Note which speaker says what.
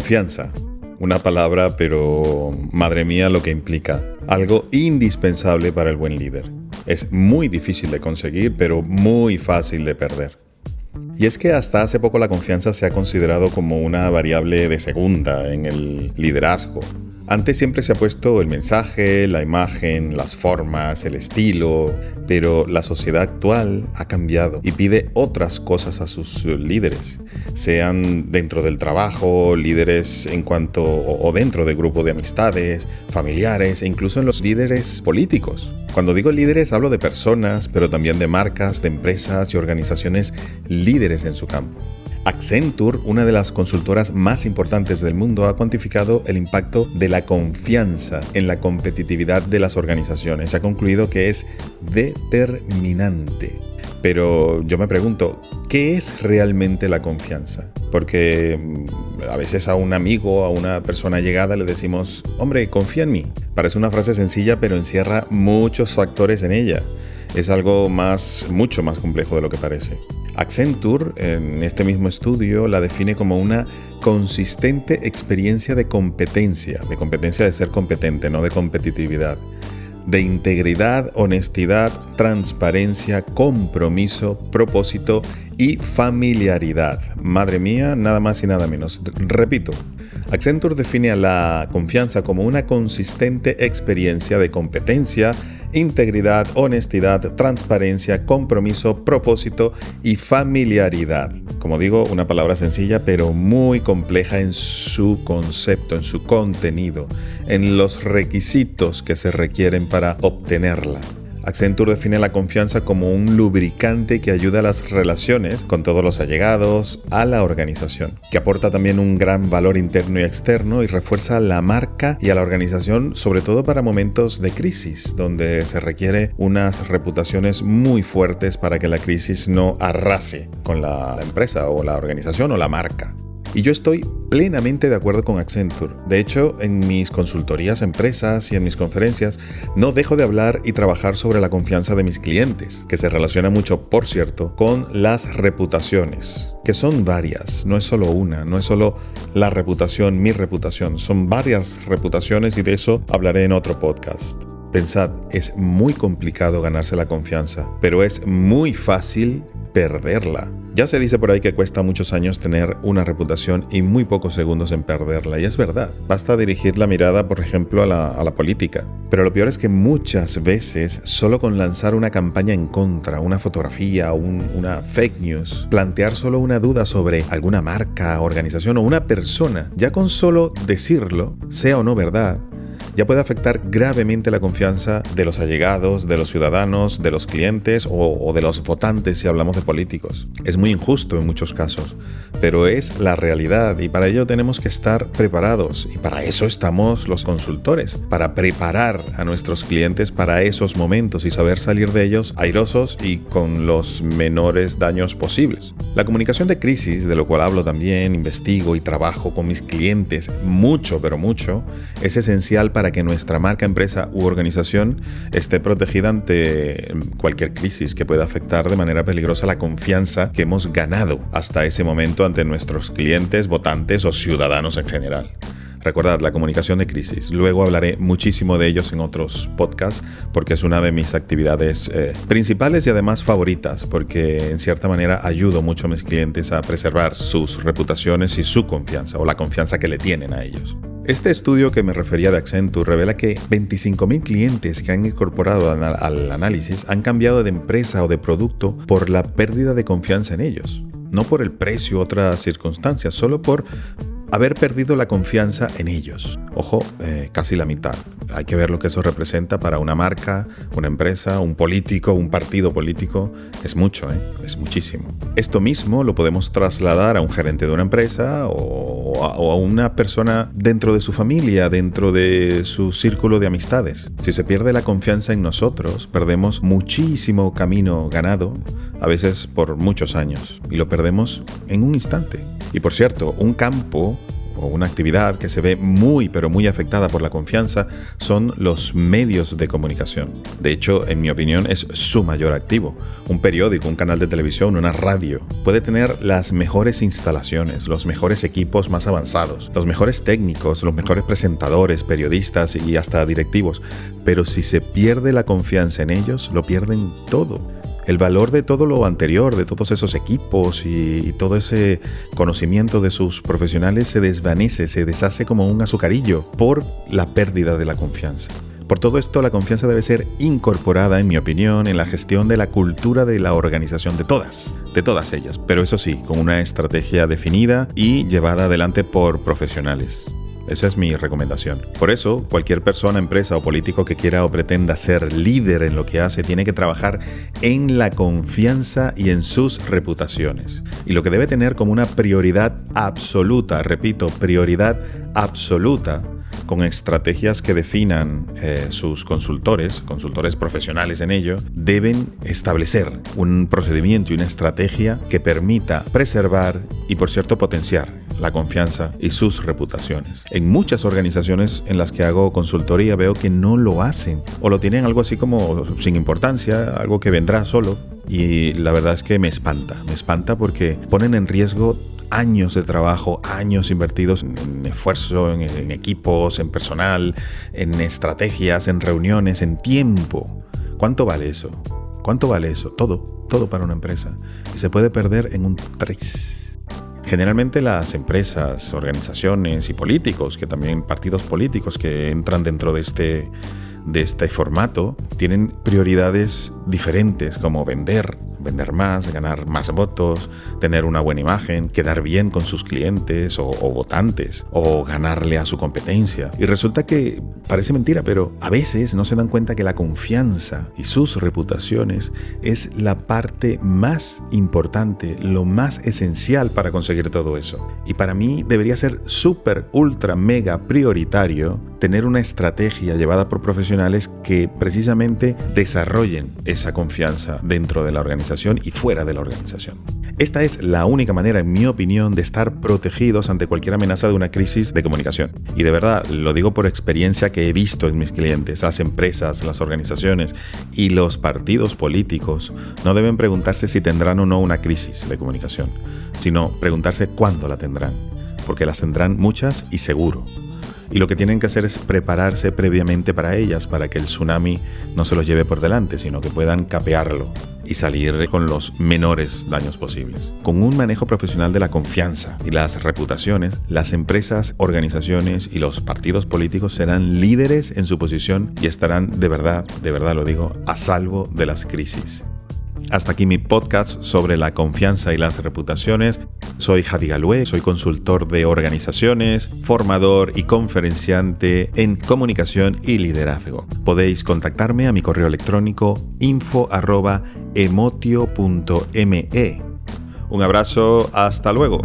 Speaker 1: Confianza. Una palabra, pero madre mía lo que implica. Algo indispensable para el buen líder. Es muy difícil de conseguir, pero muy fácil de perder. Y es que hasta hace poco la confianza se ha considerado como una variable de segunda en el liderazgo. Antes siempre se ha puesto el mensaje, la imagen, las formas, el estilo, pero la sociedad actual ha cambiado y pide otras cosas a sus líderes, sean dentro del trabajo, líderes en cuanto o dentro de grupo de amistades, familiares e incluso en los líderes políticos. Cuando digo líderes hablo de personas, pero también de marcas, de empresas y organizaciones líderes en su campo. Accenture, una de las consultoras más importantes del mundo, ha cuantificado el impacto de la confianza en la competitividad de las organizaciones. Ha concluido que es determinante. Pero yo me pregunto, ¿qué es realmente la confianza? Porque mm, a veces a un amigo, a una persona llegada le decimos, hombre, confía en mí. Parece una frase sencilla, pero encierra muchos factores en ella. Es algo más, mucho más complejo de lo que parece. Accenture, en este mismo estudio, la define como una consistente experiencia de competencia, de competencia de ser competente, no de competitividad, de integridad, honestidad, transparencia, compromiso, propósito y familiaridad. Madre mía, nada más y nada menos. Repito, Accenture define a la confianza como una consistente experiencia de competencia, integridad, honestidad, transparencia, compromiso, propósito y familiaridad. Como digo, una palabra sencilla pero muy compleja en su concepto, en su contenido, en los requisitos que se requieren para obtenerla. Accenture define la confianza como un lubricante que ayuda a las relaciones con todos los allegados, a la organización, que aporta también un gran valor interno y externo y refuerza la marca y a la organización, sobre todo para momentos de crisis, donde se requiere unas reputaciones muy fuertes para que la crisis no arrase con la empresa o la organización o la marca. Y yo estoy plenamente de acuerdo con Accenture. De hecho, en mis consultorías empresas y en mis conferencias no dejo de hablar y trabajar sobre la confianza de mis clientes, que se relaciona mucho, por cierto, con las reputaciones, que son varias, no es solo una, no es solo la reputación, mi reputación, son varias reputaciones y de eso hablaré en otro podcast. Pensad, es muy complicado ganarse la confianza, pero es muy fácil perderla. Ya se dice por ahí que cuesta muchos años tener una reputación y muy pocos segundos en perderla, y es verdad. Basta dirigir la mirada, por ejemplo, a la, política. Pero lo peor es que muchas veces, solo con lanzar una campaña en contra, una fotografía, una fake news, plantear solo una duda sobre alguna marca, organización o una persona, ya con solo decirlo, sea o no verdad, ya puede afectar gravemente la confianza de los allegados, de los ciudadanos, de los clientes o, de los votantes si hablamos de políticos. Es muy injusto en muchos casos, pero es la realidad y para ello tenemos que estar preparados y para eso estamos los consultores, para preparar a nuestros clientes para esos momentos y saber salir de ellos airosos y con los menores daños posibles. La comunicación de crisis, de lo cual hablo también, investigo y trabajo con mis clientes mucho, pero mucho, es esencial para que nuestra marca, empresa u organización esté protegida ante cualquier crisis que pueda afectar de manera peligrosa la confianza que hemos ganado hasta ese momento ante nuestros clientes, votantes o ciudadanos en general. Recordad, la comunicación de crisis. Luego hablaré muchísimo de ellos en otros podcasts porque es una de mis actividades eh, principales y además favoritas porque en cierta manera ayudo mucho a mis clientes a preservar sus reputaciones y su confianza o la confianza que le tienen a ellos. Este estudio que me refería de Accenture revela que 25.000 clientes que han incorporado al análisis han cambiado de empresa o de producto por la pérdida de confianza en ellos. No por el precio u otras circunstancias, solo por haber perdido la confianza en ellos. Ojo, eh, casi la mitad. Hay que ver lo que eso representa para una marca, una empresa, un político, un partido político. Es mucho, ¿eh? es muchísimo. Esto mismo lo podemos trasladar a un gerente de una empresa o a, o a una persona dentro de su familia, dentro de su círculo de amistades. Si se pierde la confianza en nosotros, perdemos muchísimo camino ganado, a veces por muchos años, y lo perdemos en un instante. Y por cierto, un campo o una actividad que se ve muy pero muy afectada por la confianza son los medios de comunicación. De hecho, en mi opinión, es su mayor activo. Un periódico, un canal de televisión, una radio puede tener las mejores instalaciones, los mejores equipos más avanzados, los mejores técnicos, los mejores presentadores, periodistas y hasta directivos, pero si se pierde la confianza en ellos, lo pierden todo el valor de todo lo anterior, de todos esos equipos y, todo ese conocimiento de sus profesionales se desvanece, se deshace como un azucarillo por la pérdida de la confianza. Por todo esto, la confianza debe ser incorporada, en mi opinión, en la gestión de la cultura de la organización de todas, de todas ellas, pero eso sí, con una estrategia definida y llevada adelante por profesionales. Esa es mi recomendación. Por eso, cualquier persona, empresa o político que quiera o pretenda ser líder en lo que hace tiene que trabajar en la confianza y en sus reputaciones. Y lo que debe tener como una prioridad absoluta, repito, prioridad absoluta, con estrategias que definan eh, sus consultores, consultores profesionales en ello, deben establecer un procedimiento y una estrategia que permita preservar y, por cierto, potenciar la confianza y sus reputaciones. En muchas organizaciones en las que hago consultoría veo que no lo hacen o lo tienen algo así como sin importancia, algo que vendrá solo. Y la verdad es que me espanta, me espanta porque ponen en riesgo años de trabajo, años invertidos en esfuerzo, en, equipos, en personal, en estrategias, en reuniones, en tiempo. ¿Cuánto vale eso? ¿Cuánto vale eso? Todo, todo para una empresa. Y se puede perder en un 3 Generalmente las empresas, organizaciones y políticos, que también partidos políticos que entran dentro de este, de este formato, tienen prioridades diferentes como vender, vender más, ganar más votos, tener una buena imagen, quedar bien con sus clientes o, votantes, o ganarle a su competencia. Y resulta que parece mentira, pero a veces no se dan cuenta que la confianza y sus reputaciones es la parte más importante, lo más esencial para conseguir todo eso. Y para mí debería ser súper, ultra, mega prioritario tener una estrategia llevada por profesionales que precisamente desarrollen esa confianza dentro de la y fuera de la organización. Esta es la única manera, en mi opinión, de estar protegidos ante cualquier amenaza de una crisis de comunicación. Y de verdad, lo digo por experiencia que he visto en mis clientes, las empresas, las organizaciones y los partidos políticos no deben preguntarse si tendrán o no una crisis de comunicación, sino preguntarse cuándo la tendrán, porque las tendrán muchas y seguro y lo que tienen que hacer es prepararse previamente para ellas, para que el tsunami no se los lleve por delante, sino que puedan capearlo y salir con los menores daños posibles. Con un manejo profesional de la confianza y las reputaciones, las empresas, organizaciones y los partidos políticos serán líderes en su posición y estarán de verdad, de verdad lo digo, a salvo de las crisis. Hasta aquí mi podcast sobre la confianza y las reputaciones. Soy Javi Galué, soy consultor de organizaciones, formador y conferenciante en comunicación y liderazgo. Podéis contactarme a mi correo electrónico info@emotio.me. Un abrazo, hasta luego.